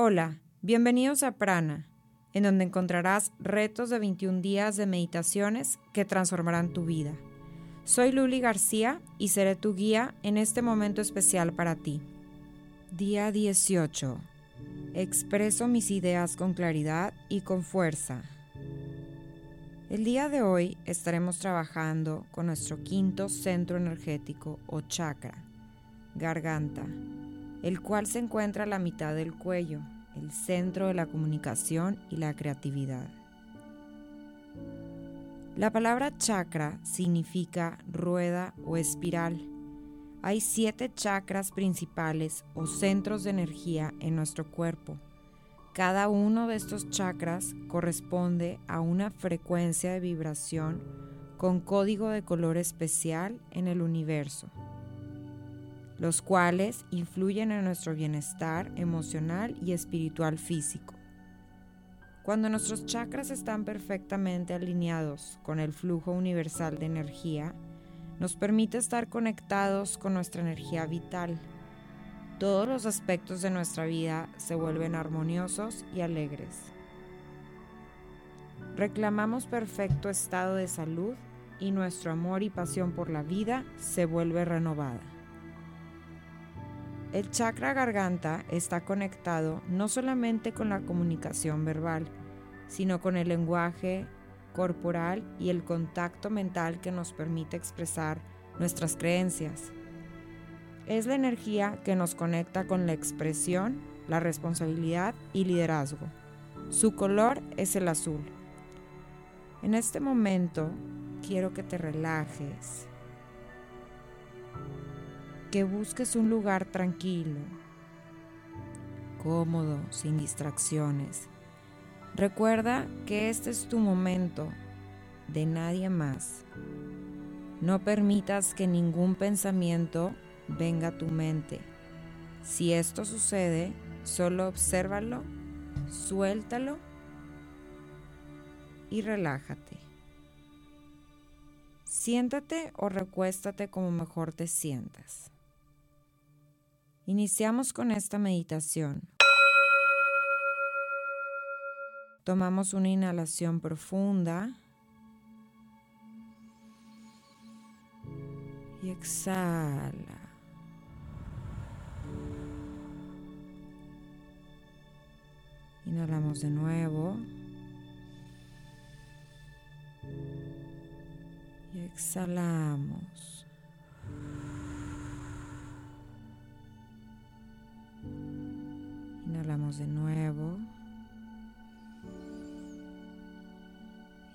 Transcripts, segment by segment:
Hola, bienvenidos a Prana, en donde encontrarás retos de 21 días de meditaciones que transformarán tu vida. Soy Luli García y seré tu guía en este momento especial para ti. Día 18. Expreso mis ideas con claridad y con fuerza. El día de hoy estaremos trabajando con nuestro quinto centro energético o chakra, garganta, el cual se encuentra a la mitad del cuello, el centro de la comunicación y la creatividad. La palabra chakra significa rueda o espiral. Hay siete chakras principales o centros de energía en nuestro cuerpo cada uno de estos chakras corresponde a una frecuencia de vibración con código de color especial en el universo, los cuales influyen en nuestro bienestar emocional y espiritual físico. Cuando nuestros chakras están perfectamente alineados con el flujo universal de energía, nos permite estar conectados con nuestra energía vital todos los aspectos de nuestra vida se vuelven armoniosos y alegres. Reclamamos perfecto estado de salud y nuestro amor y pasión por la vida se vuelve renovada. El chakra garganta está conectado no solamente con la comunicación verbal, sino con el lenguaje corporal y el contacto mental que nos permite expresar nuestras creencias, es la energía que nos conecta con la expresión, la responsabilidad y liderazgo. Su color es el azul. En este momento quiero que te relajes, que busques un lugar tranquilo, cómodo, sin distracciones. Recuerda que este es tu momento, de nadie más. No permitas que ningún pensamiento venga a tu mente. Si esto sucede, solo obsérvalo, suéltalo y relájate. Siéntate o recuéstate como mejor te sientas. Iniciamos con esta meditación. Tomamos una inhalación profunda y exhala. Inhalamos de nuevo. Y exhalamos. Inhalamos de nuevo.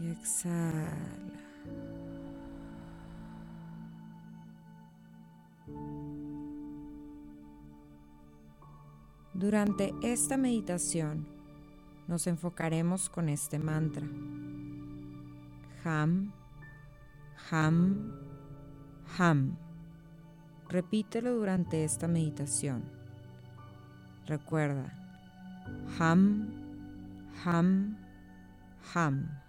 Y exhala. Durante esta meditación, nos enfocaremos con este mantra. Ham, ham, ham. Repítelo durante esta meditación. Recuerda, ham, ham, ham.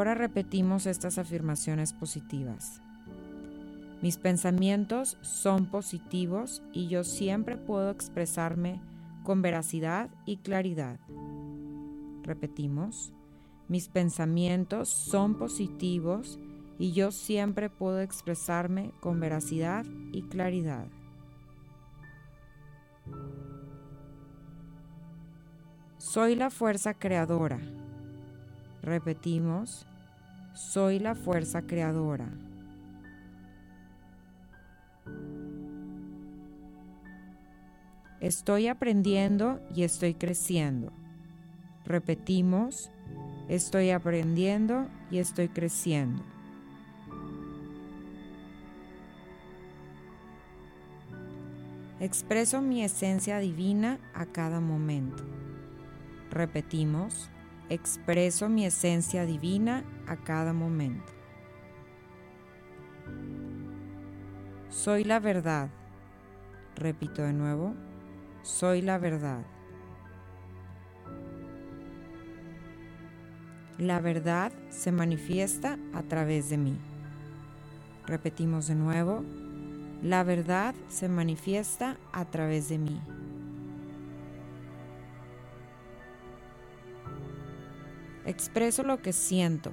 Ahora repetimos estas afirmaciones positivas. Mis pensamientos son positivos y yo siempre puedo expresarme con veracidad y claridad. Repetimos, mis pensamientos son positivos y yo siempre puedo expresarme con veracidad y claridad. Soy la fuerza creadora. Repetimos, soy la fuerza creadora. Estoy aprendiendo y estoy creciendo. Repetimos, estoy aprendiendo y estoy creciendo. Expreso mi esencia divina a cada momento. Repetimos, expreso mi esencia divina a cada momento. Soy la verdad. Repito de nuevo, soy la verdad. La verdad se manifiesta a través de mí. Repetimos de nuevo. La verdad se manifiesta a través de mí. Expreso lo que siento.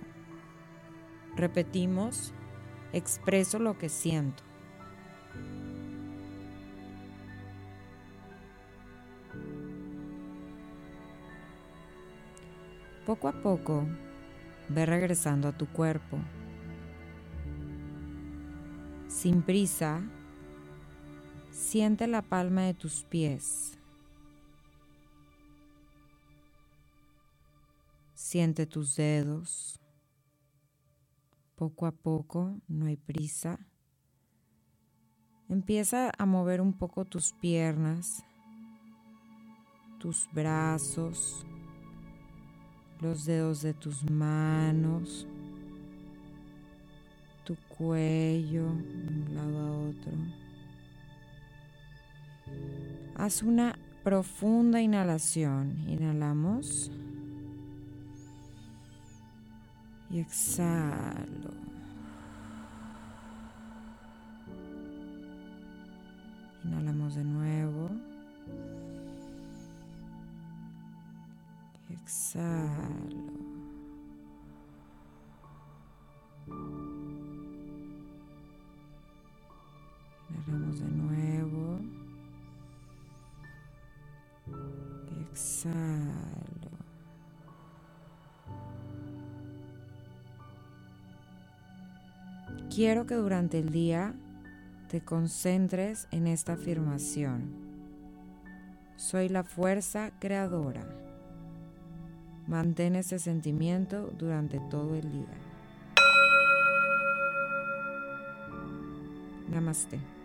Repetimos. Expreso lo que siento. Poco a poco, ve regresando a tu cuerpo. Sin prisa, siente la palma de tus pies. Siente tus dedos. Poco a poco, no hay prisa. Empieza a mover un poco tus piernas, tus brazos, los dedos de tus manos, tu cuello de un lado a otro. Haz una profunda inhalación. Inhalamos. Y exhalo. Inhalamos de nuevo. exhalo. Inhalamos de nuevo. Exhalo. Quiero que durante el día te concentres en esta afirmación. Soy la fuerza creadora. Mantén ese sentimiento durante todo el día. Namaste.